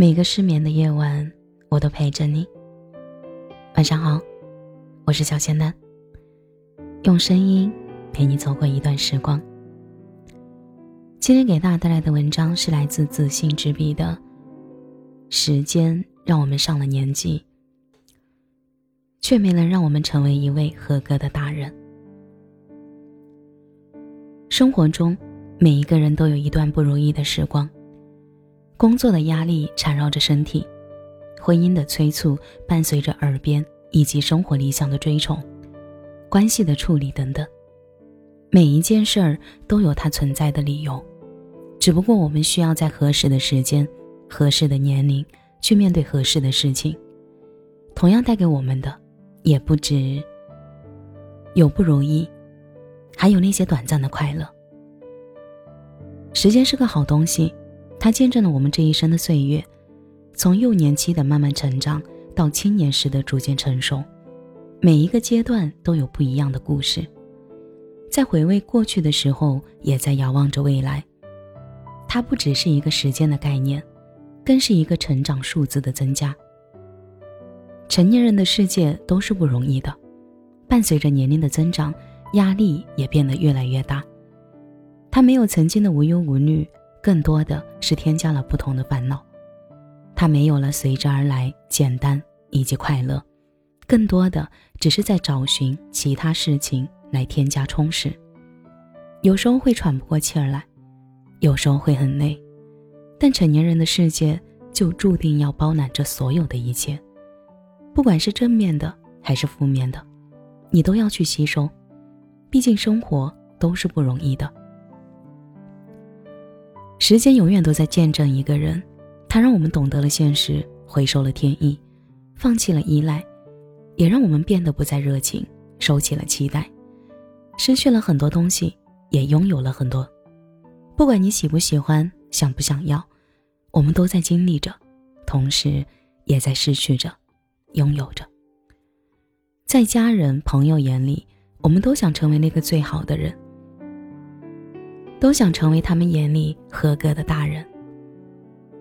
每个失眠的夜晚，我都陪着你。晚上好，我是小仙丹。用声音陪你走过一段时光。今天给大家带来的文章是来自自信之笔的。时间让我们上了年纪，却没能让我们成为一位合格的大人。生活中，每一个人都有一段不如意的时光。工作的压力缠绕着身体，婚姻的催促伴随着耳边，以及生活理想的追崇，关系的处理等等。每一件事儿都有它存在的理由，只不过我们需要在合适的时间、合适的年龄去面对合适的事情。同样带给我们的，也不止有不如意，还有那些短暂的快乐。时间是个好东西。它见证了我们这一生的岁月，从幼年期的慢慢成长到青年时的逐渐成熟，每一个阶段都有不一样的故事。在回味过去的时候，也在遥望着未来。它不只是一个时间的概念，更是一个成长数字的增加。成年人的世界都是不容易的，伴随着年龄的增长，压力也变得越来越大。他没有曾经的无忧无虑。更多的是添加了不同的烦恼，他没有了随之而来简单以及快乐，更多的只是在找寻其他事情来添加充实。有时候会喘不过气儿来，有时候会很累，但成年人的世界就注定要包揽着所有的一切，不管是正面的还是负面的，你都要去吸收，毕竟生活都是不容易的。时间永远都在见证一个人，它让我们懂得了现实，回收了天意，放弃了依赖，也让我们变得不再热情，收起了期待，失去了很多东西，也拥有了很多。不管你喜不喜欢，想不想要，我们都在经历着，同时也在失去着，拥有着。在家人朋友眼里，我们都想成为那个最好的人。都想成为他们眼里合格的大人，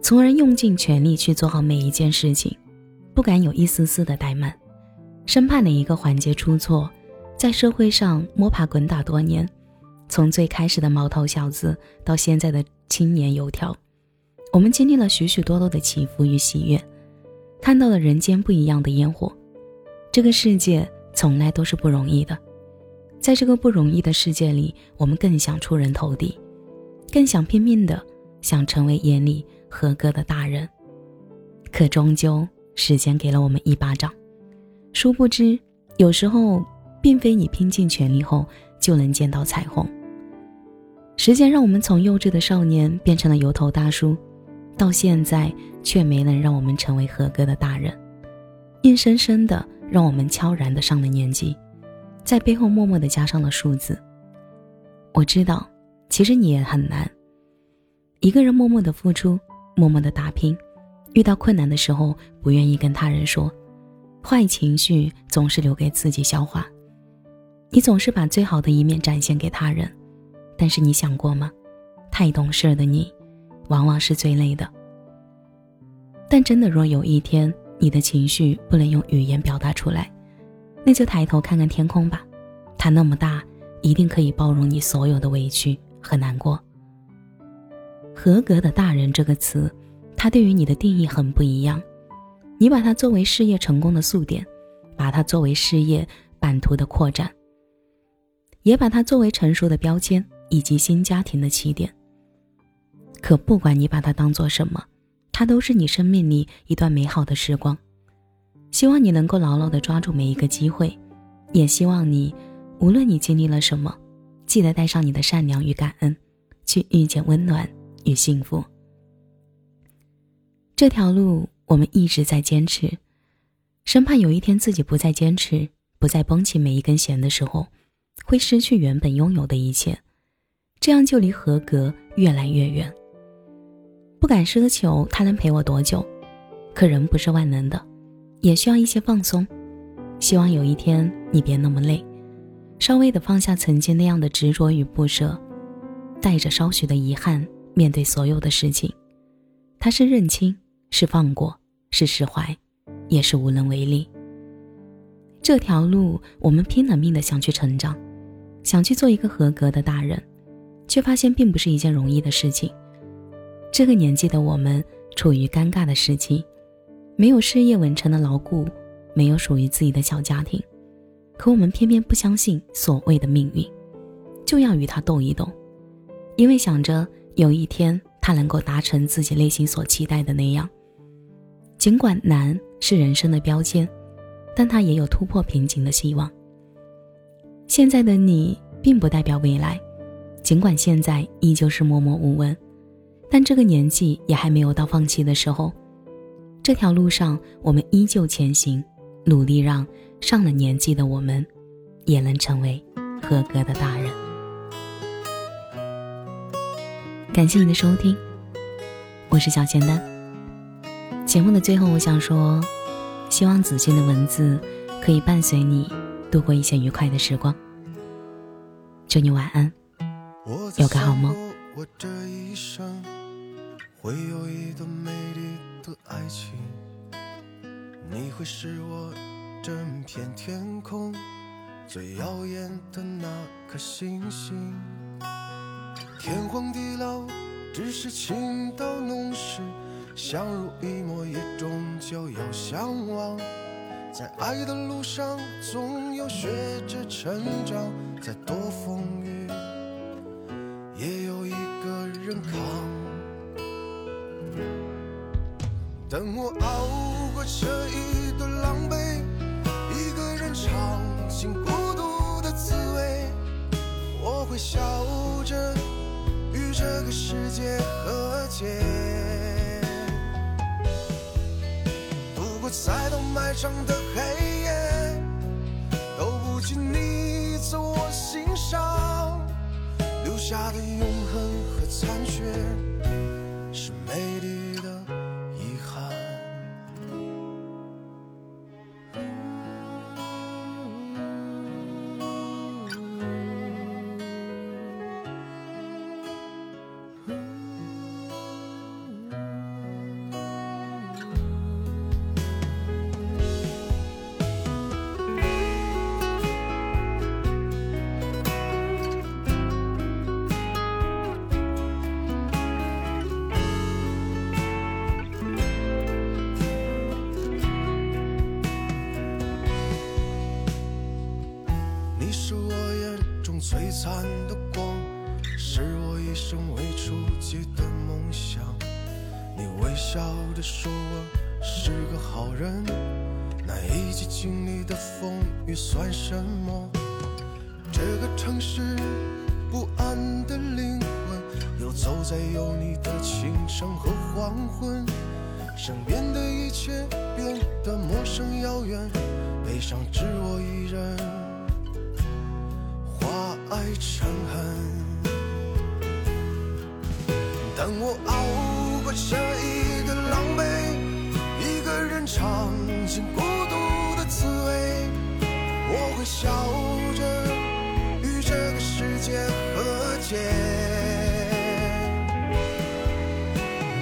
从而用尽全力去做好每一件事情，不敢有一丝丝的怠慢，生怕哪一个环节出错。在社会上摸爬滚打多年，从最开始的毛头小子到现在的青年油条，我们经历了许许多多的起伏与喜悦，看到了人间不一样的烟火。这个世界从来都是不容易的。在这个不容易的世界里，我们更想出人头地，更想拼命的想成为眼里合格的大人。可终究，时间给了我们一巴掌。殊不知，有时候并非你拼尽全力后就能见到彩虹。时间让我们从幼稚的少年变成了油头大叔，到现在却没能让我们成为合格的大人，硬生生的让我们悄然的上了年纪。在背后默默的加上了数字。我知道，其实你也很难。一个人默默的付出，默默的打拼，遇到困难的时候不愿意跟他人说，坏情绪总是留给自己消化。你总是把最好的一面展现给他人，但是你想过吗？太懂事的你，往往是最累的。但真的，若有一天你的情绪不能用语言表达出来。那就抬头看看天空吧，它那么大，一定可以包容你所有的委屈和难过。合格的大人这个词，它对于你的定义很不一样。你把它作为事业成功的速点，把它作为事业版图的扩展，也把它作为成熟的标签以及新家庭的起点。可不管你把它当做什么，它都是你生命里一段美好的时光。希望你能够牢牢地抓住每一个机会，也希望你，无论你经历了什么，记得带上你的善良与感恩，去遇见温暖与幸福。这条路我们一直在坚持，生怕有一天自己不再坚持，不再绷起每一根弦的时候，会失去原本拥有的一切，这样就离合格越来越远。不敢奢求他能陪我多久，可人不是万能的。也需要一些放松，希望有一天你别那么累，稍微的放下曾经那样的执着与不舍，带着稍许的遗憾面对所有的事情。它是认清，是放过，是释怀，也是无能为力。这条路，我们拼了命的想去成长，想去做一个合格的大人，却发现并不是一件容易的事情。这个年纪的我们处于尴尬的时期，没有事业稳成的牢固，没有属于自己的小家庭，可我们偏偏不相信所谓的命运，就要与他斗一斗，因为想着有一天他能够达成自己内心所期待的那样。尽管难是人生的标签，但它也有突破瓶颈的希望。现在的你并不代表未来，尽管现在依旧是默默无闻。但这个年纪也还没有到放弃的时候，这条路上我们依旧前行，努力让上了年纪的我们，也能成为合格的大人。感谢你的收听，我是小仙丹。节目的最后，我想说，希望子欣的文字可以伴随你度过一些愉快的时光。祝你晚安，有个好梦。会有一段美丽的爱情，你会是我整片天空最耀眼的那颗星星。天荒地老，只是情到浓时，相濡以沫也终究要相忘。在爱的路上，总有学着成长，再多风雨，也有一个人扛。等我熬过这一段狼狈，一个人尝尽孤独的滋味，我会笑着与这个世界和解，度过再多漫长的黑夜，都不及你在我心上留下的永恒和残缺。是美丽灿的光，是我一生未触及的梦想。你微笑着说我是个好人，那一起经历的风雨算什么？这个城市不安的灵魂，游走在有你的清晨和黄昏，身边的一切变得陌生遥远，悲伤只我一人。等我熬过这一段狼狈，一个人尝尽孤独的滋味，我会笑着与这个世界和解，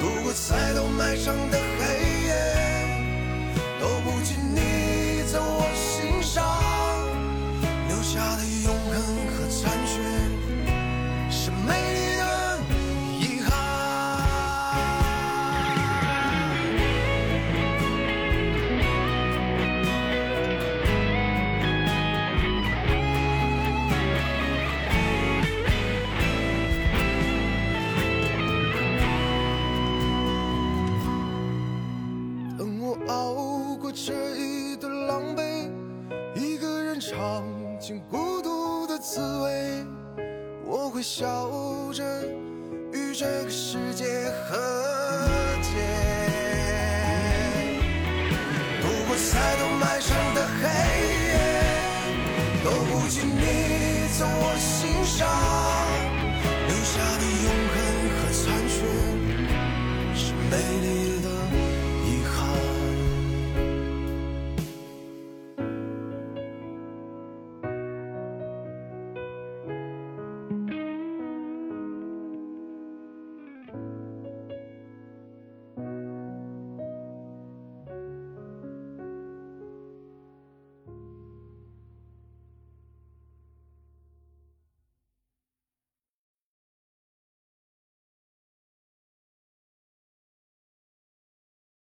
度过再多漫长的尝尽孤独的滋味我会笑着与这个世界和解。度过再多漫长的黑夜都不及你